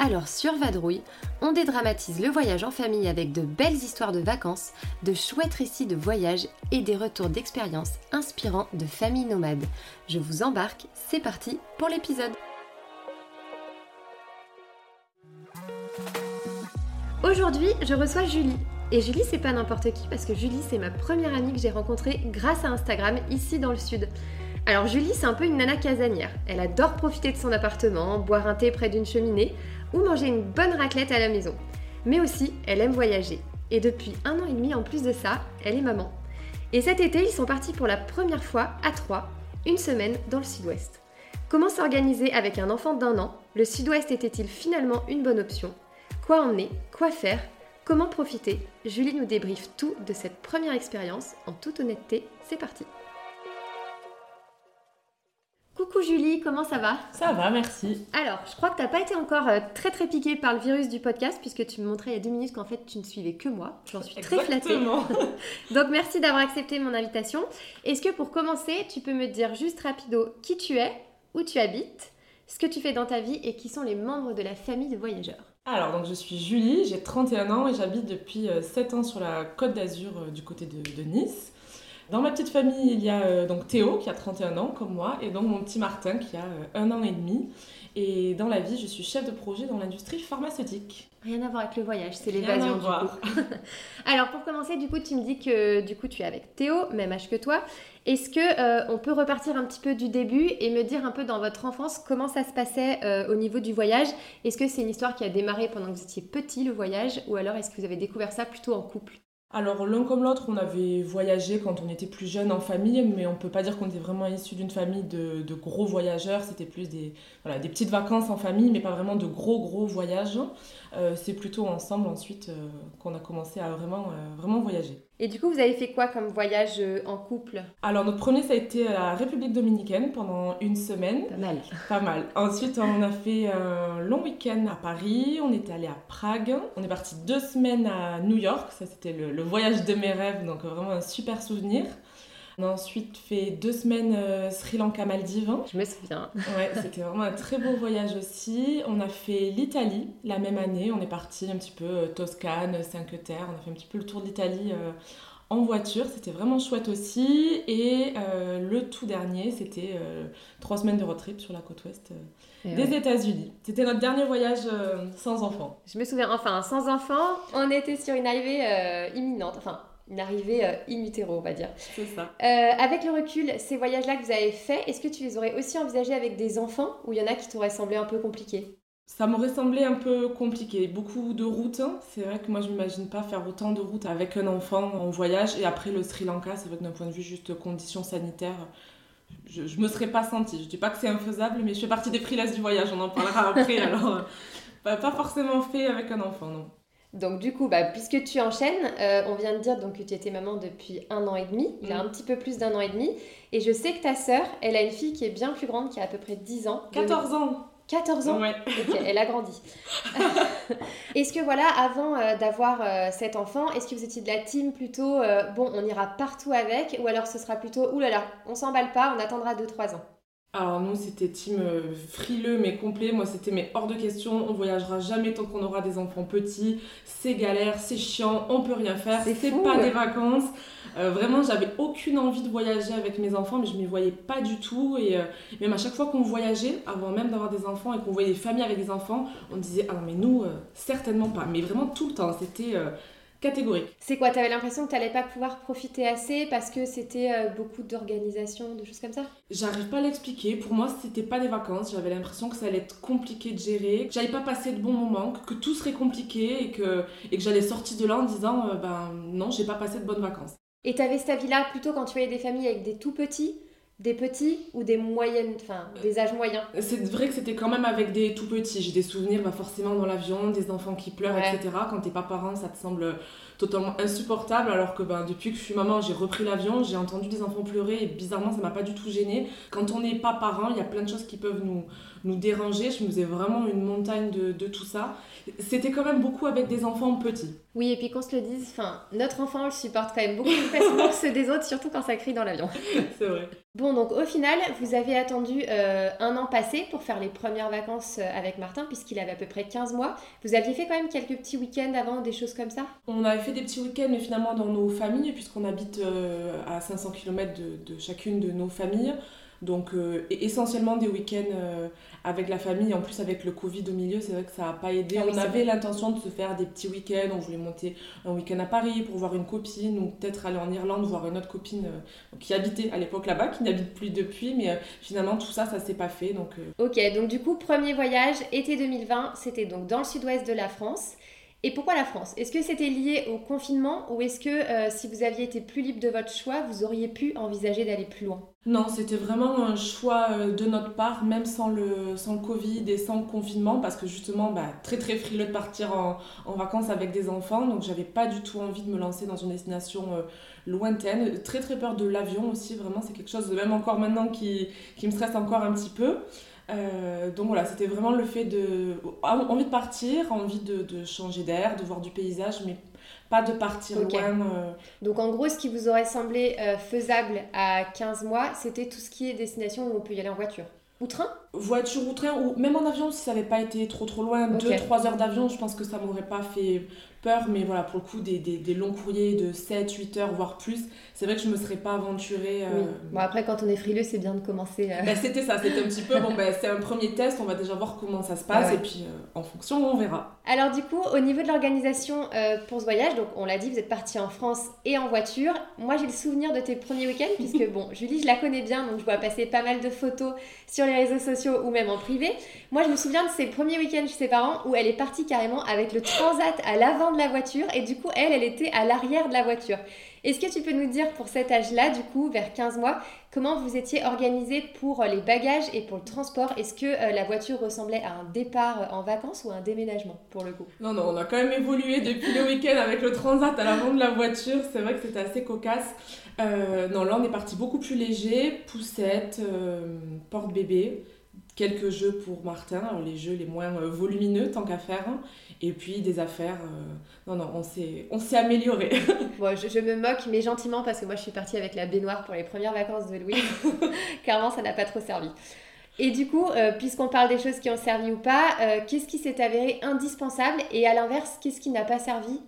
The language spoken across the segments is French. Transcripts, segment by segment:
Alors sur Vadrouille, on dédramatise le voyage en famille avec de belles histoires de vacances, de chouettes récits de voyage et des retours d'expériences inspirants de familles nomades. Je vous embarque, c'est parti pour l'épisode. Aujourd'hui, je reçois Julie. Et Julie, c'est pas n'importe qui parce que Julie, c'est ma première amie que j'ai rencontrée grâce à Instagram ici dans le sud. Alors Julie, c'est un peu une nana casanière. Elle adore profiter de son appartement, boire un thé près d'une cheminée ou manger une bonne raclette à la maison. Mais aussi, elle aime voyager. Et depuis un an et demi, en plus de ça, elle est maman. Et cet été, ils sont partis pour la première fois à trois, une semaine dans le sud-ouest. Comment s'organiser avec un enfant d'un an? Le sud-ouest était-il finalement une bonne option? Quoi emmener? Quoi faire? Comment profiter? Julie nous débriefe tout de cette première expérience. En toute honnêteté, c'est parti Coucou Julie, comment ça va? Ça va, merci. Alors, je crois que tu n'as pas été encore euh, très très piquée par le virus du podcast puisque tu me montrais il y a deux minutes qu'en fait tu ne suivais que moi. J'en suis très flattée. Donc merci d'avoir accepté mon invitation. Est-ce que pour commencer, tu peux me dire juste rapido qui tu es, où tu habites, ce que tu fais dans ta vie et qui sont les membres de la famille de voyageurs? Alors, donc je suis Julie, j'ai 31 ans et j'habite depuis 7 euh, ans sur la côte d'Azur euh, du côté de Nice. Dans ma petite famille, il y a euh, donc Théo qui a 31 ans comme moi et donc mon petit Martin qui a euh, un an et demi. Et dans la vie, je suis chef de projet dans l'industrie pharmaceutique. Rien à voir avec le voyage, c'est l'évasion du coup. Alors pour commencer, du coup, tu me dis que du coup tu es avec Théo, même âge que toi. Est-ce que euh, on peut repartir un petit peu du début et me dire un peu dans votre enfance comment ça se passait au niveau du voyage? Est-ce que c'est une histoire qui a démarré pendant que vous étiez petit le voyage? Ou alors est-ce que vous avez découvert ça plutôt en couple? Alors l'un comme l'autre, on avait voyagé quand on était plus jeune en famille, mais on peut pas dire qu'on était vraiment issu d'une famille de, gros voyageurs. C'était plus des, des petites vacances en famille, mais pas vraiment de gros gros voyages. Euh, c'est plutôt ensemble ensuite euh, qu'on a commencé à vraiment, euh, vraiment voyager. Et du coup, vous avez fait quoi comme voyage en couple? Alors, notre premier, ça a été à la République dominicaine pendant une semaine. Pas mal. Pas mal. Ensuite, on a fait un long week-end à Paris. On est allé à Prague. On est parti deux semaines à New York. Ça, c'était le, le voyage de mes rêves, donc vraiment un super souvenir. On a ensuite fait deux semaines euh, Sri Lanka Maldives. Je me souviens. Ouais, c'était vraiment un très beau voyage aussi. On a fait l'Italie la même année. On est parti un petit peu euh, Toscane, Cinque Terre. On a fait un petit peu le tour de l'Italie euh, en voiture. C'était vraiment chouette aussi. Et le tout dernier, c'était trois semaines de road trip sur la côte ouest. des États-Unis. C'était notre dernier voyage sans enfants. Je me souviens, enfin, sans enfants, on était sur une arrivée imminente. Enfin, une arrivée euh, in utero, on va dire. C'est ça. Euh, avec le recul, ces voyages-là que vous avez faits, est-ce que tu les aurais aussi envisagés avec des enfants ou il y en a qui t'auraient semblé un peu compliqués? Ça m'aurait semblé un peu compliqué, beaucoup de routes. C'est vrai que moi je m'imagine pas faire autant de routes avec un enfant en voyage. Et après le Sri Lanka, c'est vrai que d'un point de vue juste conditions sanitaires, je, je me serais pas sentie. Je dis pas que c'est infaisable, mais je fais partie des freelances du voyage, on en parlera après. alors, euh, pas forcément fait avec un enfant, non. Donc du coup, bah, puisque tu enchaînes, euh, on vient de dire donc, que tu étais maman depuis un an et demi, il a mm. un petit peu plus d'un an et demi, et je sais que ta sœur, elle a une fille qui est bien plus grande, qui a à peu près 10 ans. 14 ans 14 ans Ouais. Ok, elle a grandi. est-ce que voilà, avant euh, d'avoir euh, cet enfant, est-ce que vous étiez de la team plutôt, bon, on ira partout avec, ou alors ce sera plutôt, oulala, on s'emballe pas, on attendra 2-3 ans? Alors nous c'était team euh, frileux mais complet, moi c'était mais hors de question, on voyagera jamais tant qu'on aura des enfants petits, c'est galère, c'est chiant, on peut rien faire, c'est pas des vacances. Euh, vraiment j'avais aucune envie de voyager avec mes enfants mais je m'y voyais pas du tout. Et euh, même à chaque fois qu'on voyageait, avant même d'avoir des enfants et qu'on voyait des familles avec des enfants, on disait ah non mais nous certainement pas, mais vraiment tout le temps, c'était catégorique. C'est quoi T'avais l'impression que t'allais pas pouvoir profiter assez parce que c'était euh, beaucoup d'organisation, de choses comme ça? J'arrive pas à l'expliquer. Pour moi, c'était pas des vacances. J'avais l'impression que ça allait être compliqué de gérer, que j'allais pas passer de bons moments, que, tout serait compliqué et que, et que j'allais sortir de là en disant euh, ben non, j'ai pas passé de bonnes vacances. Et t'avais cette avis-là plutôt quand tu voyais des familles avec des tout petits? Des petits ou des moyennes, enfin des âges moyens? C'est vrai que c'était quand même avec des tout petits. J'ai des souvenirs bah, forcément dans l'avion, des enfants qui pleurent, etc. Quand t'es pas parent, ça te semble totalement insupportable alors que ben, depuis que je suis maman j'ai repris l'avion j'ai entendu des enfants pleurer et bizarrement ça m'a pas du tout gêné quand on n'est pas parent il y a plein de choses qui peuvent nous, nous déranger. Je me faisais vraiment une montagne de, de tout ça. C'était quand même beaucoup avec des enfants petits. Oui et puis qu'on se le dise enfin notre enfant le supporte quand même beaucoup plus facilement que ceux des autres surtout quand ça crie dans l'avion. C'est vrai. Bon, donc au final, vous avez attendu euh, un an passé pour faire les premières vacances euh, avec Martin, puisqu'il avait à peu près 15 mois. Vous aviez fait quand même quelques petits week-ends avant, des choses comme ça? On avait fait des petits week-ends, mais finalement dans nos familles, puisqu'on habite euh, à 500 km de, de, chacune de nos familles. Donc euh, essentiellement des week-ends euh, avec la famille, en plus avec le Covid au milieu, c'est vrai que ça n'a pas aidé. Ah on avait l'intention de se faire des petits week-ends, on voulait monter un week-end à Paris pour voir une copine, ou peut-être aller en Irlande voir une autre copine euh, qui habitait à l'époque là-bas, qui n'habite plus depuis, mais finalement tout ça, ça s'est pas fait. Donc, Ok, donc du coup, premier voyage, été 2020, c'était donc dans le sud-ouest de la France. Et pourquoi la France? Est-ce que c'était lié au confinement ou est-ce que euh, si vous aviez été plus libre de votre choix, vous auriez pu envisager d'aller plus loin? Non, c'était vraiment un choix euh, de notre part, même sans le, Covid et sans le confinement, parce que justement, bah, très très frileux de partir en, en vacances avec des enfants, donc j'avais pas du tout envie de me lancer dans une destination euh, lointaine. Très très peur de l'avion aussi, vraiment, c'est quelque chose, même encore maintenant, qui, qui me stresse encore un petit peu. Euh, donc voilà, c'était vraiment le fait de. envie de partir, envie de, de changer d'air, de voir du paysage, mais pas de partir loin. Euh. Donc en gros, ce qui vous aurait semblé euh, faisable à 15 mois, c'était tout ce qui est destination où on peut y aller en voiture ou train? Voiture ou train, ou même en avion si ça n'avait pas été trop trop loin. 2-3 heures d'avion, je pense que ça m'aurait pas fait peur, mais voilà, pour le coup, des, des, des longs courriers de 7-8 heures, voire plus, c'est vrai que je me serais pas aventurée. Euh, bon, après, quand on est frileux, c'est bien de commencer. Euh. Bah, c'était ça, c'était un petit peu, bon, bah, c'est un premier test, on va déjà voir comment ça se passe, et puis euh, en fonction, on verra. Alors, du coup, au niveau de l'organisation pour ce voyage, donc on l'a dit, vous êtes parti en France et en voiture. Moi, j'ai le souvenir de tes premiers week-ends, puisque bon, Julie, je la connais bien, donc je vois passer pas mal de photos sur les réseaux sociaux ou même en privé. Moi, je me souviens de ses premiers week-ends chez ses parents où elle est partie carrément avec le transat à l'avant de la voiture et du coup, elle, elle était à l'arrière de la voiture. Est-ce que tu peux nous dire pour cet âge-là, du coup, vers 15 mois, comment vous étiez organisé pour les bagages et pour le transport? Est-ce que euh, la voiture ressemblait à un départ en vacances ou un déménagement pour le coup? Non, non, on a quand même évolué depuis le week-end avec le transat à l'avant de la voiture. C'est vrai que c'était assez cocasse. Euh, non, là, on est parti beaucoup plus léger, poussette, euh, porte-bébé quelques jeux pour Martin, les jeux les moins euh, volumineux tant qu'à faire, et puis des affaires. Euh, non, non, on s'est, on s'est amélioré. bon, je, me moque, mais gentiment, parce que moi je suis partie avec la baignoire pour les premières vacances de Louis. Clairement, ça n'a pas trop servi. Et du coup, euh, puisqu'on parle des choses qui ont servi ou pas, qu'est-ce qui s'est avéré indispensable? Et à l'inverse, qu'est-ce qui n'a pas servi?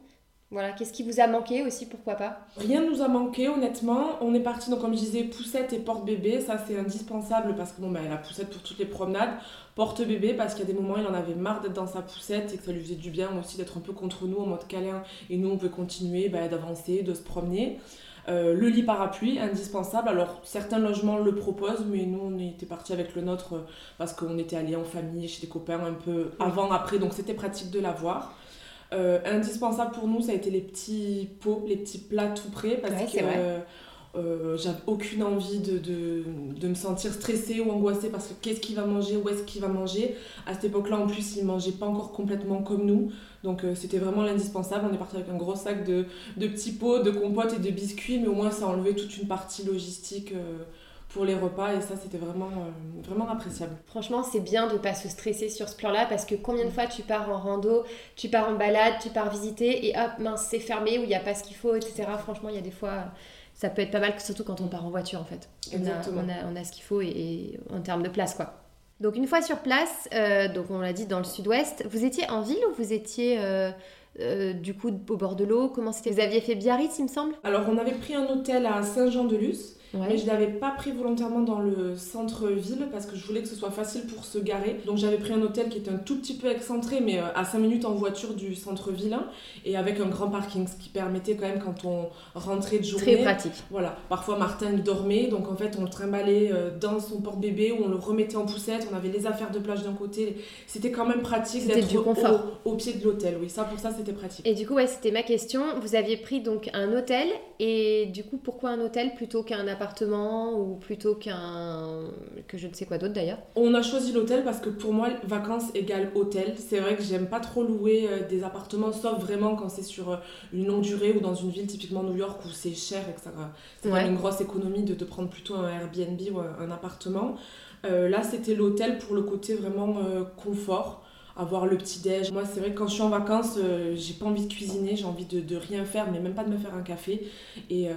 Voilà, qu'est-ce qui vous a manqué aussi, pourquoi pas? Rien ne nous a manqué, honnêtement. On est parti, donc comme je disais, poussette et porte-bébé. Ça, c'est indispensable parce que bon, bah, la poussette pour toutes les promenades. Porte-bébé parce qu'il y a des moments, il en avait marre d'être dans sa poussette et que ça lui faisait du bien aussi d'être un peu contre nous en mode câlin. Et nous, on peut continuer bah, d'avancer, de se promener. Euh, le lit parapluie, indispensable. Alors, certains logements le proposent, mais nous, on était parti avec le nôtre parce qu'on était allé en famille, chez des copains un peu avant, après, donc c'était pratique de l'avoir. Euh, indispensable pour nous, ça a été les petits pots, les petits plats tout prêts parce que euh, j'avais aucune envie de, de, de, me sentir stressée ou angoissée parce que qu'est-ce qu'il va manger, où est-ce qu'il va manger. À cette époque-là, en plus, il mangeait pas encore complètement comme nous. Donc euh, c'était vraiment l'indispensable. On est parti avec un gros sac de, de petits pots, de compotes et de biscuits, mais au moins ça enlevait toute une partie logistique pour les repas et ça c'était vraiment, euh, vraiment appréciable. Franchement c'est bien de pas se stresser sur ce plan là parce que combien de fois tu pars en rando, tu pars en balade, tu pars visiter et hop mince c'est fermé ou il n'y a pas ce qu'il faut etc. Franchement il y a des fois ça peut être pas mal surtout quand on part en voiture en fait. Exactement. On a, on a, ce qu'il faut et, en termes de place quoi. Donc une fois sur place, euh, donc on l'a dit dans le sud-ouest, vous étiez en ville ou vous étiez euh, du coup au bord de l'eau? Comment c'était? Vous aviez fait Biarritz il me semble? Alors on avait pris un hôtel à Saint-Jean-de-Luz. Mais je ne l'avais pas pris volontairement dans le centre-ville parce que je voulais que ce soit facile pour se garer. Donc j'avais pris un hôtel qui était un tout petit peu excentré, mais euh, à 5 minutes en voiture du centre-ville et avec un grand parking, ce qui permettait quand même quand on rentrait de journée. Très pratique. Voilà. Parfois Martin dormait, donc en fait on le trimballait euh, dans son porte-bébé ou on le remettait en poussette. On avait les affaires de plage d'un côté. C'était quand même pratique d'être au, au, pied de l'hôtel. Oui, ça pour ça c'était pratique. Et du coup, ouais, c'était ma question. Vous aviez pris donc un hôtel et du coup, pourquoi un hôtel plutôt qu'un appartement appartement ou plutôt qu'un que je ne sais quoi d'autre d'ailleurs On a choisi l'hôtel parce que pour moi vacances égale hôtel. C'est vrai que j'aime pas trop louer euh, des appartements sauf vraiment quand c'est sur euh, une longue durée ou dans une ville typiquement New York où c'est cher et que ça c'est une grosse économie de te prendre plutôt un Airbnb ou un appartement. là c'était l'hôtel pour le côté vraiment confort avoir le petit déj. Moi, c'est vrai que quand je suis en vacances, euh, j'ai pas envie de cuisiner, j'ai envie de, de, rien faire, mais même pas de me faire un café. Et euh,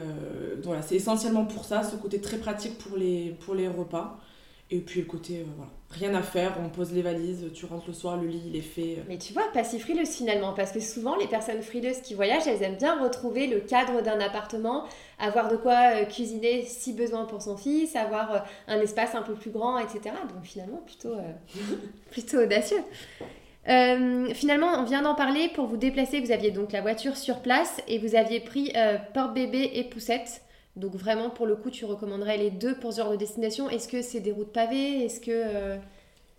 voilà, c'est essentiellement pour ça, ce côté très pratique pour les repas. Et puis le côté, euh, voilà, rien à faire, on pose les valises, tu rentres le soir, le lit il est fait. Mais tu vois, pas si frileuse finalement, parce que souvent les personnes frileuses qui voyagent, elles aiment bien retrouver le cadre d'un appartement, avoir de quoi cuisiner si besoin pour son fils, avoir un espace un peu plus grand, etc. Donc finalement, plutôt, plutôt audacieux. finalement, on vient d'en parler, pour vous déplacer, vous aviez donc la voiture sur place et vous aviez pris porte-bébé et poussette. Donc vraiment, pour le coup, tu recommanderais les deux pour ce genre de destination. Est-ce que c'est des routes pavées? Est-ce que...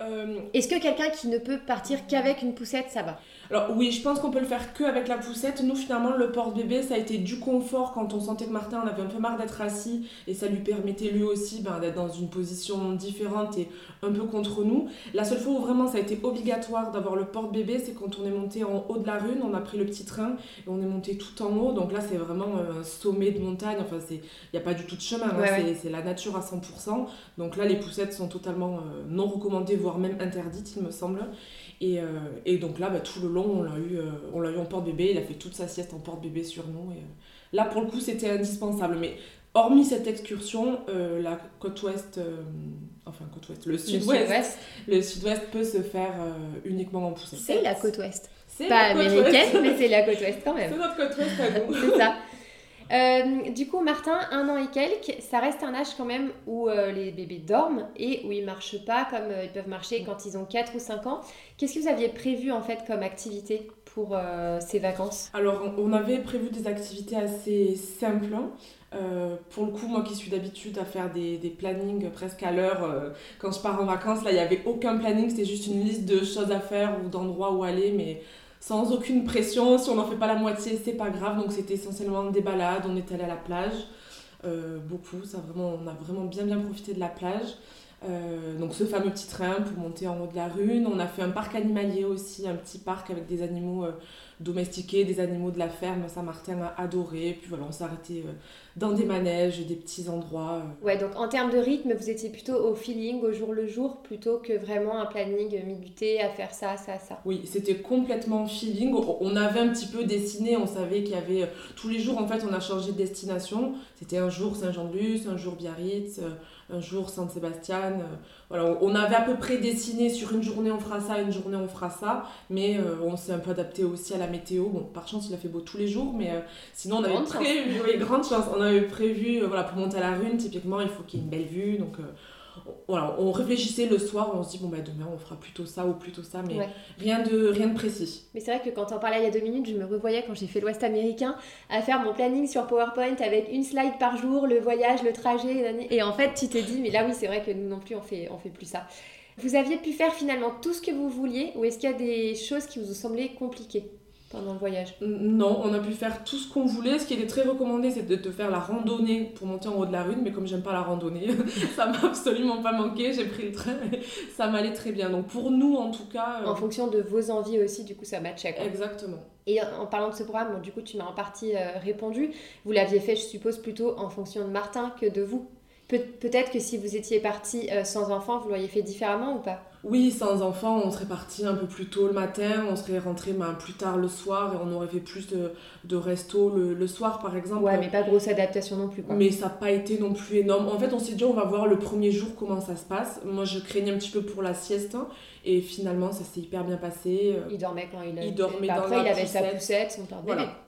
Euh, Est-ce que quelqu'un qui ne peut partir qu'avec une poussette, ça va Alors oui, je pense qu'on peut le faire que avec la poussette. Nous, finalement, le porte-bébé, ça a été du confort quand on sentait que Martin en avait un peu marre d'être assis et ça lui permettait lui aussi ben, d'être dans une position différente et un peu contre nous. La seule fois où vraiment ça a été obligatoire d'avoir le porte-bébé, c'est quand on est monté en haut de la rune, on a pris le petit train et on est monté tout en haut. Donc là, c'est vraiment euh, un sommet de montagne. Enfin, il n'y a pas du tout de chemin, hein. c'est la nature à 100%. Donc là, les poussettes sont totalement euh, non recommandées voire même interdite, il me semble. Et, euh, et donc là, bah, tout le long, on l'a eu, euh, on l'a eu en porte-bébé. Il a fait toute sa sieste en porte-bébé sur nous. Et, euh, là, pour le coup, c'était indispensable. Mais hormis cette excursion, la côte ouest, enfin côte ouest, le sud-ouest, le sud-ouest peut se faire uniquement en poussée. C'est la côte ouest. C'est pas américaine, mais c'est la côte ouest quand même. C'est notre côte ouest à nous. c'est ça. Euh, du coup, Martin, un an et quelques, ça reste un âge quand même où euh, les bébés dorment et où ils marchent pas comme euh, ils peuvent marcher quand ils ont 4 ou 5 ans. Qu'est-ce que vous aviez prévu en fait comme activité pour ces vacances? Alors, on avait prévu des activités assez simples. Hein. pour le coup, moi qui suis d'habitude à faire des, plannings presque à l'heure, quand je pars en vacances, là, il n'y avait aucun planning, c'était juste une liste de choses à faire ou d'endroits où aller, mais sans aucune pression. Si on n'en fait pas la moitié, c'est pas grave. Donc c'était essentiellement des balades. On est allé à la plage, euh, beaucoup. Ça on a vraiment bien bien profité de la plage. Euh, donc ce fameux petit train pour monter en haut de la rune. On a fait un parc animalier aussi, un petit parc avec des animaux euh, domestiqués, des animaux de la ferme. Saint-Martin a adoré. Puis voilà, on s'est arrêté dans des manèges, des petits endroits. Euh. Ouais, donc en termes de rythme, vous étiez plutôt au feeling, au jour le jour, plutôt que vraiment un planning minuté à faire ça, ça, ça. Oui, c'était complètement feeling. On avait un petit peu dessiné, on savait qu'il y avait. Euh, tous les jours, en fait, on a changé de destination. C'était un jour Saint-Jean-de-Luz, un jour Biarritz, euh, un jour Saint-Sébastien. Voilà, on avait à peu près dessiné sur une journée on fera ça, une journée on fera ça, mais on s'est un peu adapté aussi à la météo. Bon, par chance, il a fait beau tous les jours, mais sinon on avait oui, grande chance avait prévu, euh, voilà, pour monter à la rune, typiquement, il faut qu'il y ait une belle vue. Donc, euh, voilà, on réfléchissait le soir, on se dit, bon, bah, demain, on fera plutôt ça ou plutôt ça, mais rien, de, rien de précis. Mais c'est vrai que quand on parlait il y a deux minutes, je me revoyais quand j'ai fait l'Ouest américain à faire mon planning sur PowerPoint avec une slide par jour, le voyage, le trajet. Et en fait, tu t'es dit, mais là, oui, c'est vrai que nous non plus, on fait, on fait plus ça. Vous aviez pu faire finalement tout ce que vous vouliez ou est-ce qu'il y a des choses qui vous ont semblé compliquées? Pendant le voyage? Non, on a pu faire tout ce qu'on voulait. Ce qui était très recommandé, c'est de te faire la randonnée pour monter en haut de la rune. Mais comme j'aime pas la randonnée, ça m'a absolument pas manqué. J'ai pris le train et ça m'allait très bien. Donc pour nous, en tout cas. En euh, fonction de vos envies aussi, du coup, ça matchait. Exactement. Et en parlant de ce programme, du coup, tu m'as en partie euh, répondu. Vous l'aviez fait, je suppose, plutôt en fonction de Martin que de vous? Peut-être que si vous étiez parti euh, sans enfant, vous l'auriez fait différemment ou pas? Oui, sans enfant, on serait parti un peu plus tôt le matin, on serait rentré ben, plus tard le soir et on aurait fait plus de, de resto le, soir par exemple. Ouais, mais pas grosse adaptation non plus. Quoi. Mais ça n'a pas été non plus énorme. En fait, on s'est dit on va voir le premier jour comment ça se passe. Moi, je craignais un petit peu pour la sieste hein, et finalement, ça s'est hyper bien passé. Il dormait quand il, il dormait bah, dans Après, il avait sa poussette, son voilà.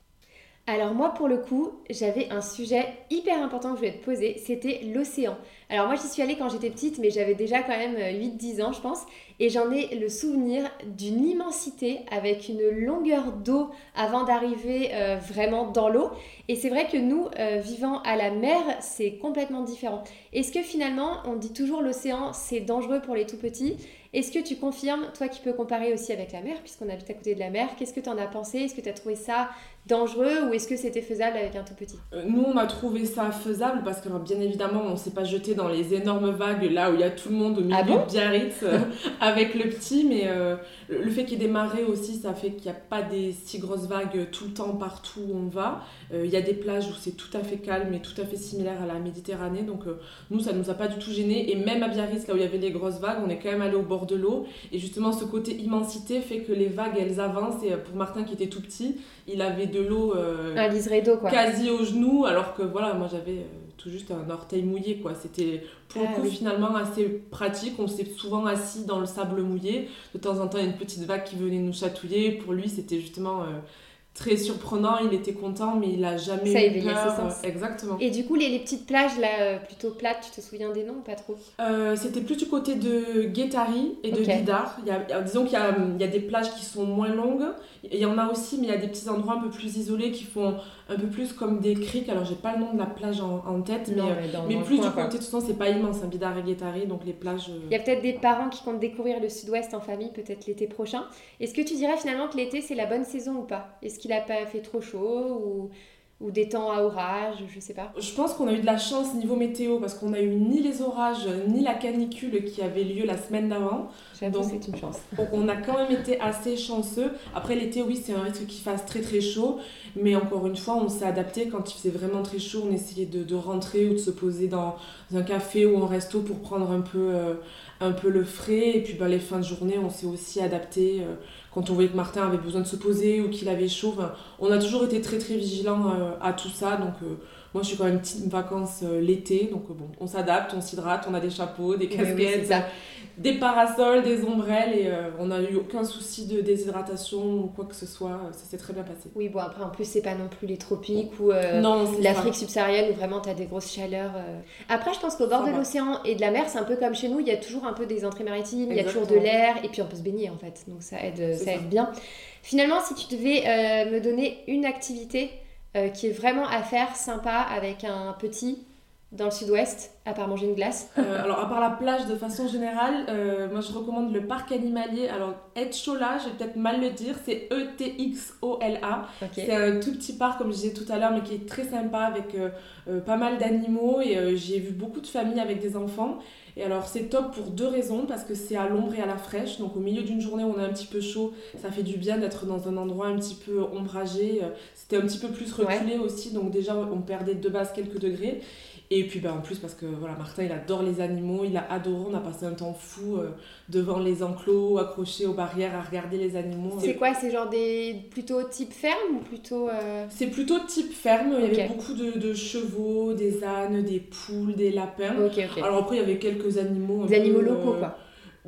Alors moi pour le coup, j'avais un sujet hyper important que je voulais te poser, c'était l'océan. Alors moi j'y suis allée quand j'étais petite, mais j'avais déjà quand même 8-10 ans je pense, et j'en ai le souvenir d'une immensité avec une longueur d'eau avant d'arriver euh, vraiment dans l'eau. Et c'est vrai que nous, euh, vivant à la mer, c'est complètement différent. Est-ce que finalement, on dit toujours l'océan, c'est dangereux pour les tout petits? Est-ce que tu confirmes, toi qui peux comparer aussi avec la mer, puisqu'on habite à côté de la mer, qu'est-ce que tu en as pensé? Est-ce que tu as trouvé ça dangereux ou est-ce que c'était faisable avec un tout petit? Euh, Nous, on a trouvé ça faisable parce que bien évidemment, on s'est pas jeté dans les énormes vagues là où il y a tout le monde au milieu ah de Biarritz euh, avec le petit, mais euh, le fait qu'il y ait des marées aussi, ça fait qu'il n'y a pas des si grosses vagues tout le temps partout où on va. Il y a des plages où c'est tout à fait calme et tout à fait similaire à la Méditerranée, donc nous, ça nous a pas du tout gêné. Et même à Biarritz, là où il y avait les grosses vagues, on est quand même allé au bord de l'eau. Et justement, ce côté immensité fait que les vagues, elles avancent. Et pour Martin qui était tout petit, il avait de l'eau euh, quoi. quasi au genou, alors que voilà, moi j'avais euh, tout juste un orteil mouillé quoi. C'était pour le ah coup finalement assez pratique. On s'est souvent assis dans le sable mouillé. De temps en temps, il y a une petite vague qui venait nous chatouiller. Pour lui, c'était justement euh, très surprenant, il était content, mais il a jamais ça eu peur. Ses sens. Exactement. Et du coup, les, les, petites plages là, plutôt plates, tu te souviens des noms ou pas trop? C'était plus du côté de Guétari et de okay. Il y a, disons qu'il y, y a, des plages qui sont moins longues il y en a aussi, mais il y a des petits endroits un peu plus isolés qui font un peu plus comme des criques. Alors, j'ai pas le nom de la plage en, tête, mais, mais, plus du côté, de toute façon, c'est pas immense, un Bidar et donc les plages. Euh, il y a peut-être des parents qui comptent découvrir le sud-ouest en famille, peut-être l'été prochain. Est-ce que tu dirais finalement que l'été, c'est la bonne saison ou pas? Est-ce qu'il a pas fait trop chaud ou ou des temps à orage, je sais pas. Je pense qu'on a eu de la chance niveau météo parce qu'on a eu ni les orages ni la canicule qui avait lieu la semaine d'avant. Donc c'est une chance. On a quand même été assez chanceux. Après l'été, oui, c'est un risque qu'il fasse très très chaud, mais encore une fois, on s'est adapté quand il faisait vraiment très chaud. On essayait de, de, rentrer ou de se poser dans un café ou un resto pour prendre un peu, euh, un peu le frais. Et puis ben, les fins de journée, on s'est aussi adapté. Euh, quand on voyait que Martin avait besoin de se poser ou qu'il avait chaud. on a toujours été très très vigilants euh, à tout ça. Donc euh, moi je suis quand même petite vacances euh, l'été. Donc bon, on s'adapte, on s'hydrate, on a des chapeaux, des casquettes des parasols, des ombrelles et euh, on n'a eu aucun souci de déshydratation ou quoi que ce soit. Ça s'est très bien passé. Oui, bon, après, en plus, c'est pas non plus les tropiques ou euh, l'Afrique subsaharienne où vraiment tu as des grosses chaleurs. Euh. Après, je pense qu'au bord de l'océan et de la mer, c'est un peu comme chez nous, il y a toujours un peu des entrées maritimes, il y a toujours de l'air et puis on peut se baigner en fait. Donc ça aide, ça, aide bien. Finalement, si tu devais me donner une activité qui est vraiment à faire sympa avec un petit dans le sud-ouest, à part manger une glace euh, Alors, à part la plage de façon générale, euh, moi je recommande le parc animalier. Alors, Etchola, je vais peut-être mal le dire, c'est E-T-X-O-L-A. C'est un tout petit parc, comme je disais tout à l'heure, mais qui est très sympa avec euh, pas mal d'animaux. Et j'ai vu beaucoup de familles avec des enfants. Et alors, c'est top pour deux raisons parce que c'est à l'ombre et à la fraîche. Donc, au milieu d'une journée où on est un petit peu chaud, ça fait du bien d'être dans un endroit un petit peu ombragé. C'était un petit peu plus reculé aussi. Donc, déjà, on perdait de base quelques degrés. Et puis bah, en plus parce que voilà, Martin il adore les animaux, il a adoré, on a passé un temps fou euh, devant les enclos, accrochés aux barrières à regarder les animaux. C'est quoi C'est genre des plutôt type ferme ou plutôt euh, C'est plutôt type ferme, il y avait beaucoup de, chevaux, des ânes, des poules, des lapins. Alors après il y avait quelques animaux. Des animaux locaux quoi.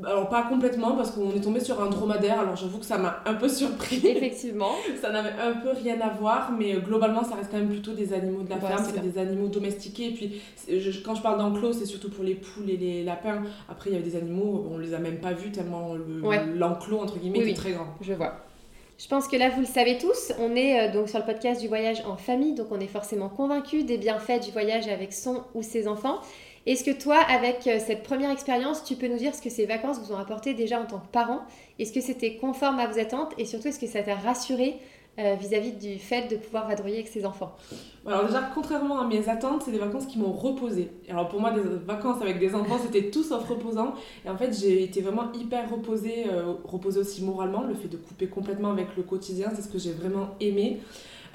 Alors pas complètement parce qu'on est tombé sur un dromadaire, alors j'avoue que ça m'a un peu surpris. Effectivement. ça n'avait un peu rien à voir, mais euh, globalement ça reste quand même plutôt des animaux de la ferme, c'est des animaux domestiqués. Et puis quand je parle d'enclos, c'est surtout pour les poules et les lapins. Après il y avait des animaux, on les a même pas vus tellement l'enclos entre guillemets est très grand. Je vois. Je pense que là, vous le savez tous, on est euh, donc sur le podcast du voyage en famille, donc on est forcément convaincu des bienfaits du voyage avec son ou ses enfants. Est-ce que toi, avec euh, cette première expérience, tu peux nous dire ce que ces vacances vous ont apporté déjà en tant que parent? Est-ce que c'était conforme à vos attentes? Et surtout, est-ce que ça t'a rassuré euh, vis-à-vis du fait de pouvoir vadrouiller avec ses enfants? Alors déjà, contrairement à mes attentes, c'est des vacances qui m'ont reposé. Alors pour moi, des vacances avec des enfants, c'était tout sauf reposant. Et en fait, j'ai été vraiment hyper reposée, euh, reposée aussi moralement. Le fait de couper complètement avec le quotidien, c'est ce que j'ai vraiment aimé.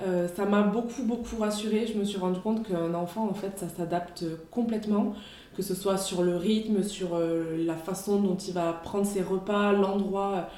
Euh, ça m'a beaucoup, beaucoup rassurée. Je me suis rendu compte qu'un enfant, en fait, ça s'adapte complètement, que ce soit sur le rythme, sur euh, la façon dont il va prendre ses repas, l'endroit.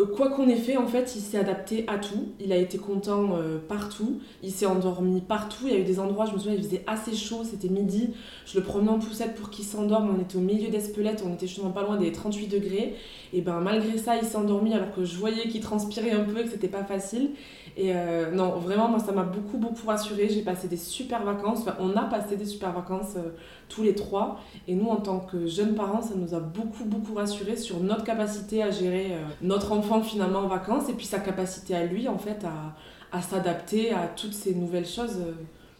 Euh, quoi qu'on ait fait, en fait, il s'est adapté à tout. Il a été content partout. Il s'est endormi partout. Il y a eu des endroits, je me souviens, il faisait assez chaud, c'était midi. Je le promenais en poussette pour qu'il s'endorme. On était au milieu d'Espelette, on était justement pas loin des 38 degrés. Et ben malgré ça, il s'est endormi alors que je voyais qu'il transpirait un peu et que c'était pas facile. Et euh, non, vraiment, moi, ça m'a beaucoup, beaucoup rassurée. J'ai passé des super vacances. Enfin, on a passé des super vacances euh, tous les trois. Et nous, en tant que jeunes parents, ça nous a beaucoup, beaucoup rassurés sur notre capacité à gérer euh, notre enfant finalement en vacances et puis sa capacité à lui, en fait, à, à s'adapter à toutes ces nouvelles choses.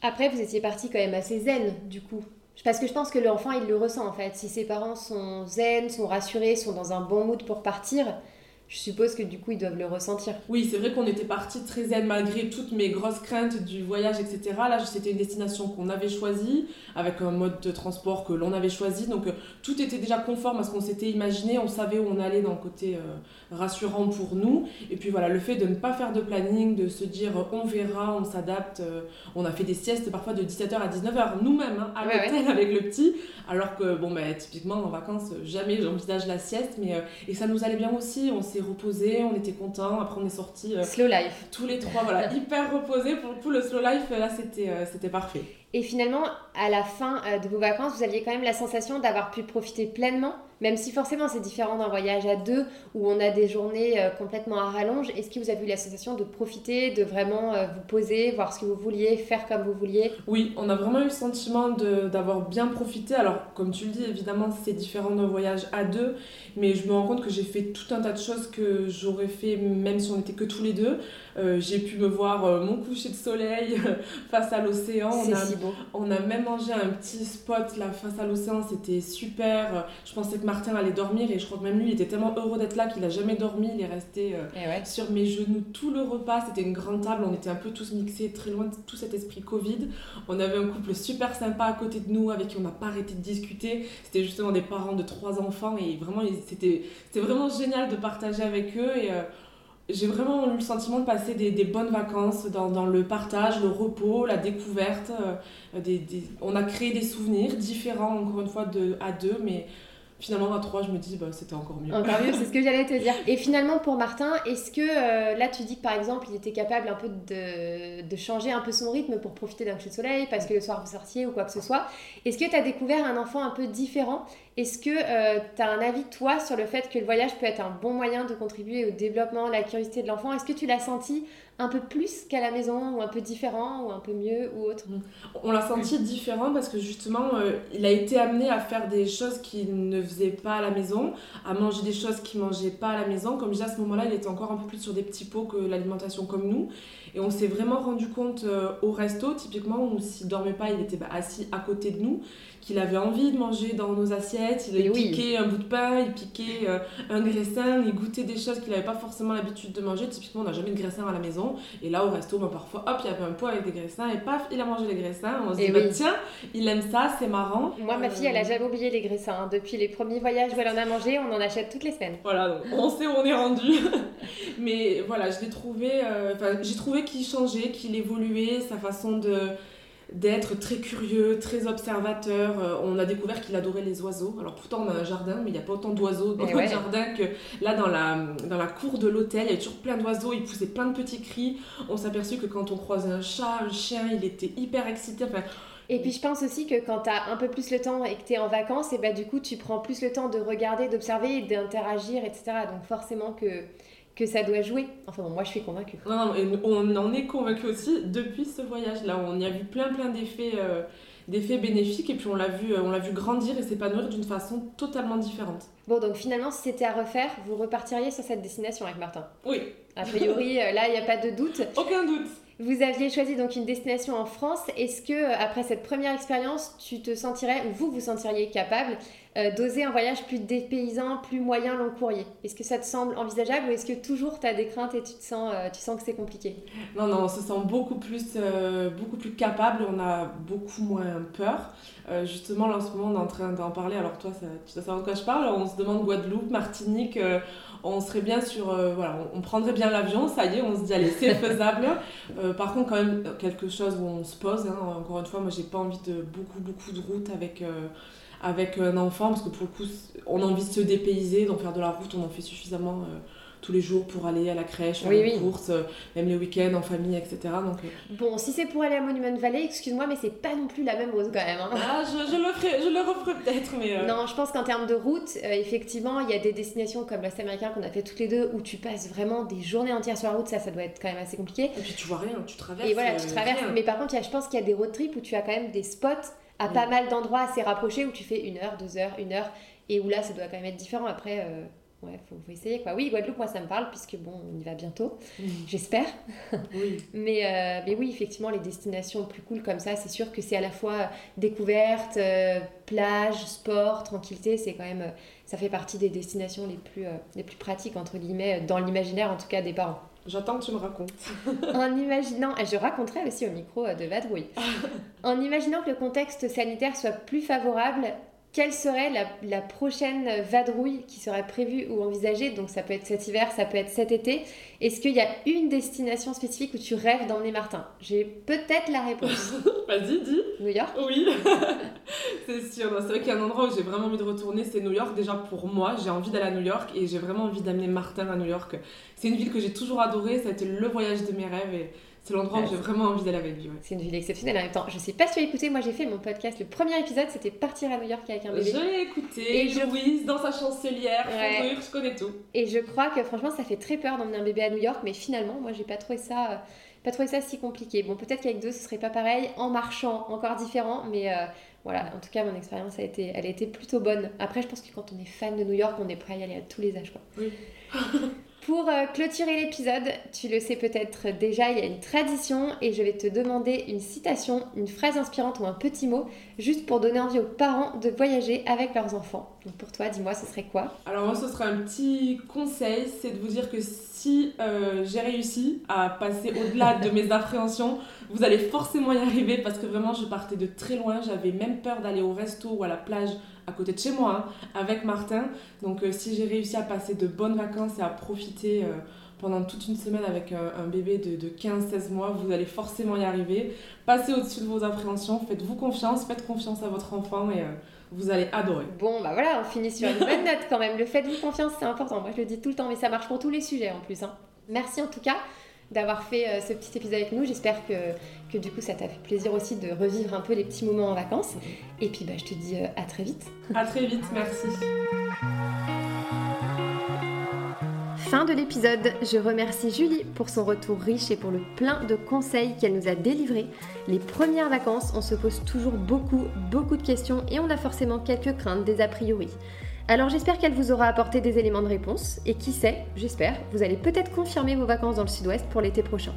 Après, vous étiez parti quand même assez zen, du coup. Parce que je pense que l'enfant, il le ressent en fait. Si ses parents sont zen, sont rassurés, sont dans un bon mood pour partir, je suppose que du coup, ils doivent le ressentir. Oui, c'est vrai qu'on était parti très zen malgré toutes mes grosses craintes du voyage, etc. Là, c'était une destination qu'on avait choisie, avec un mode de transport que l'on avait choisi. Donc, euh, tout était déjà conforme à ce qu'on s'était imaginé. On savait où on allait dans le côté euh, rassurant pour nous. Et puis voilà, le fait de ne pas faire de planning, de se dire euh, on verra, on s'adapte. on a fait des siestes parfois de 17h à 19h, nous-mêmes, hein, à l'hôtel avec le petit. Alors que, bon, bah, typiquement, en vacances, jamais j'envisage la sieste. Mais, et ça nous allait bien aussi. On s'est reposé, on était content. Après, on est sorti. Euh, slow life. Tous les trois, voilà, hyper reposés. Pour le coup, le slow life, là, c'était euh, parfait. Et finalement, à la fin euh, de vos vacances, vous aviez quand même la sensation d'avoir pu profiter pleinement même si forcément c'est différent d'un voyage à deux où on a des journées euh, complètement à rallonge, est-ce que vous avez eu la sensation de profiter, de vraiment euh, vous poser, voir ce que vous vouliez, faire comme vous vouliez? Oui, on a vraiment eu le sentiment d'avoir bien profité. Alors, comme tu le dis, évidemment, c'est différent d'un voyage à deux, mais je me rends compte que j'ai fait tout un tas de choses que j'aurais fait même si on n'était que tous les deux. Euh, j'ai pu me voir mon coucher de soleil face à l'océan. C'est si beau. On a même mangé un petit spot là face à l'océan, c'était super. Je pensais que Martin allait dormir et je crois que même lui il était tellement heureux d'être là qu'il a jamais dormi, il est resté euh, eh sur mes genoux tout le repas, c'était une grande table, on était un peu tous mixés, très loin de tout cet esprit Covid. On avait un couple super sympa à côté de nous avec qui on n'a pas arrêté de discuter, c'était justement des parents de trois enfants et vraiment c'était vraiment génial de partager avec eux et euh, j'ai vraiment eu le sentiment de passer des, des bonnes vacances dans, dans, le partage, le repos, la découverte. Euh, des, des... On a créé des souvenirs différents, encore une fois, de, à deux, mais finalement à 3 je me dis bah c'était encore mieux. Encore mieux c'est ce que j'allais te dire. Et finalement pour Martin est-ce que euh, là tu dis que par exemple il était capable un peu de, de changer un peu son rythme pour profiter d'un coucher de soleil parce que le soir vous sortiez ou quoi que ce soit. Est-ce que tu as découvert un enfant un peu différent est-ce que euh, tu as un avis toi sur le fait que le voyage peut être un bon moyen de contribuer au développement la curiosité de l'enfant? Est-ce que tu l'as senti un peu plus qu'à la maison ou un peu différent ou un peu mieux ou autre? On l'a senti différent parce que justement euh, il a été amené à faire des choses qu'il ne faisait pas à la maison, à manger des choses qu'il mangeait pas à la maison. Comme déjà à ce moment-là il était encore un peu plus sur des petits pots que l'alimentation comme nous. Et on s'est vraiment rendu compte euh, au resto, typiquement, où s'il dormait pas, il était bah, assis à côté de nous, qu'il avait envie de manger dans nos assiettes. Il, piquait un bout de pain, il piquait euh, un graissin, il goûtait des choses qu'il n'avait pas forcément l'habitude de manger. Typiquement, on n'a jamais de graissin à la maison. Et là, au resto, bah, parfois, hop, il y avait un pot avec des graissins et paf, il a mangé les graissins. On se dit, bah, tiens, il aime ça, c'est marrant. Moi, ma fille, elle a euh, jamais oublié les graissins. Hein. Depuis les premiers voyages où elle en a mangé, on en achète toutes les semaines. Voilà, donc on sait où on est rendu. Mais voilà, je l'ai trouvé, j'ai trouvé qu'il changeait, qu'il évoluait, sa façon de d'être très curieux, très observateur. Euh, on a découvert qu'il adorait les oiseaux. Alors pourtant on a un jardin, mais il n'y a pas autant d'oiseaux dans le jardin que là dans la, dans la cour de l'hôtel. Il y a toujours plein d'oiseaux, il poussait plein de petits cris. On s'est aperçu que quand on croisait un chat, un chien, il était hyper excité. Enfin, et puis je pense aussi que quand tu as un peu plus le temps et que tu es en vacances, et bah, du coup tu prends plus le temps de regarder, d'observer d'interagir, etc. Donc forcément que que ça doit jouer. Enfin bon, moi je suis convaincue. Non, on en est convaincu aussi depuis ce voyage-là. On y a vu plein plein d'effets euh, d'effets bénéfiques et puis on l'a vu, euh, on l'a vu grandir et s'épanouir d'une façon totalement différente. Bon, donc finalement, si c'était à refaire, vous repartiriez sur cette destination avec Martin? Oui. A priori, euh, là, il n'y a pas de doute. Aucun doute. Vous aviez choisi donc une destination en France. Est-ce que après cette première expérience, tu te sentirais ou vous vous sentiriez capable euh, d'oser un voyage plus dépaysant, plus moyen long courrier? Est-ce que ça te semble envisageable ou est-ce que toujours tu as des craintes et tu, sens, euh, tu sens que c'est compliqué? Non, non, on se sent beaucoup plus, euh, beaucoup plus capable, on a beaucoup moins peur. justement, là en ce moment, on est en train d'en parler. Alors, toi, ça, tu sais de quoi je parle. On se demande Guadeloupe, Martinique on serait bien sur. voilà, on, prendrait bien l'avion, ça y est, on se dit, allez, c'est faisable. par contre, quand même, quelque chose où on se pose. Hein, encore une fois, moi, j'ai pas envie de beaucoup, beaucoup de route avec avec un enfant, parce que pour le coup, on a envie de se dépayser, d'en faire de la route, on en fait suffisamment euh, tous les jours pour aller à la crèche, faire les courses, euh, même les week-ends en famille, etc. Donc, euh, Bon, si c'est pour aller à Monument Valley, excuse-moi, mais c'est pas non plus la même rose quand même. Hein. Ah, je, je, le ferai, je le referai peut-être, mais... Non, je pense qu'en termes de route, effectivement, il y a des destinations comme l'Ouest américain qu'on a fait toutes les deux, où tu passes vraiment des journées entières sur la route, ça, ça doit être quand même assez compliqué. Et puis tu vois rien, tu traverses. Et voilà, tu traverses. Mais par contre, je pense qu'il y a des road trips où tu as quand même des spots à pas mal d'endroits assez rapprochés où tu fais une heure, deux heures, une heure, et où là ça doit quand même être différent. Après, euh, ouais, faut, faut, essayer quoi. Oui, Guadeloupe, moi ça me parle puisque bon, on y va bientôt, j'espère. Oui. mais, euh, mais oui, effectivement, les destinations plus cool comme ça, c'est sûr que c'est à la fois découverte, euh, plage, sport, tranquillité, c'est quand même, ça fait partie des destinations les plus, euh, les plus pratiques entre guillemets dans l'imaginaire en tout cas des parents. J'attends que tu me racontes. en imaginant, je raconterai aussi au micro de Vadrouille, en imaginant que le contexte sanitaire soit plus favorable quelle serait la, prochaine vadrouille qui serait prévue ou envisagée? Donc ça peut être cet hiver, ça peut être cet été. Est-ce qu'il y a une destination spécifique où tu rêves d'emmener Martin? J'ai peut-être la réponse. Vas-y, dis. New York? Oui, c'est sûr. C'est vrai qu'il y a un endroit où j'ai vraiment envie de retourner, c'est New York. Déjà pour moi, j'ai envie d'aller à New York et j'ai vraiment envie d'amener Martin à New York. C'est une ville que j'ai toujours adorée, ça a été le voyage de mes rêves et c'est l'endroit où j'ai vraiment envie d'aller avec lui. C'est une ville exceptionnelle en même temps. Je sais pas si tu as écouté, moi j'ai fait mon podcast. Le premier épisode c'était partir à New York avec un bébé. Je l'ai écouté. Et Louise dans sa chancelière, ouais. je connais tout. Et je crois que franchement ça fait très peur d'emmener un bébé à New York, mais finalement moi j'ai pas trouvé ça. Euh, pas trouvé ça si compliqué. Bon, peut-être qu'avec deux, ce serait pas pareil. En marchant, encore différent. Mais euh, voilà, en tout cas, mon expérience a été, elle a été plutôt bonne. Après, je pense que quand on est fan de New York, on est prêt à y aller à tous les âges. Quoi. Oui. Pour euh, clôturer l'épisode, tu le sais peut-être déjà, il y a une tradition et je vais te demander une citation, une phrase inspirante ou un petit mot, juste pour donner envie aux parents de voyager avec leurs enfants. Donc pour toi, dis-moi, ce serait quoi? Alors moi, ce serait un petit conseil, c'est de vous dire que si euh, j'ai réussi à passer au-delà de mes appréhensions, vous allez forcément y arriver parce que vraiment, je partais de très loin, j'avais même peur d'aller au resto ou à la plage à côté de chez moi, hein, avec Martin. Donc euh, si j'ai réussi à passer de bonnes vacances et à profiter euh, pendant toute une semaine avec un, bébé de, de 15-16 mois, vous allez forcément y arriver. Passez au-dessus de vos appréhensions, faites-vous confiance, faites confiance à votre enfant et euh, vous allez adorer. Bon, bah voilà, on finit sur une bonne note quand même. Le faites-vous confiance, c'est important. Moi, je le dis tout le temps, mais ça marche pour tous les sujets en plus. Hein. Merci en tout cas d'avoir fait euh, ce petit épisode avec nous. J'espère que, que du coup ça t'a fait plaisir aussi de revivre un peu les petits moments en vacances. Et puis bah, je te dis euh, à très vite. À très vite, merci. Fin de l'épisode, je remercie Julie pour son retour riche et pour le plein de conseils qu'elle nous a délivrés. Les premières vacances, on se pose toujours beaucoup, beaucoup de questions et on a forcément quelques craintes, des a priori. Alors j'espère qu'elle vous aura apporté des éléments de réponse et qui sait, j'espère, vous allez peut-être confirmer vos vacances dans le sud-ouest pour l'été prochain.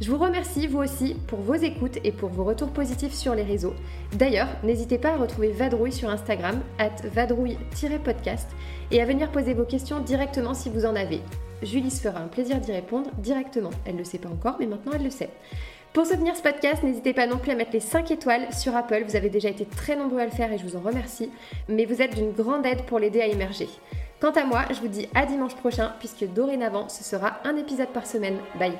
Je vous remercie vous aussi pour vos écoutes et pour vos retours positifs sur les réseaux. D'ailleurs, n'hésitez pas à retrouver Vadrouille sur Instagram, at vadrouille-podcast, et à venir poser vos questions directement si vous en avez. Julie se fera un plaisir d'y répondre directement. Elle ne le sait pas encore, mais maintenant elle le sait. Pour soutenir ce podcast, n'hésitez pas non plus à mettre les 5 étoiles sur Apple. Vous avez déjà été très nombreux à le faire et je vous en remercie. Mais vous êtes d'une grande aide pour l'aider à émerger. Quant à moi, je vous dis à dimanche prochain puisque dorénavant, ce sera un épisode par semaine. Bye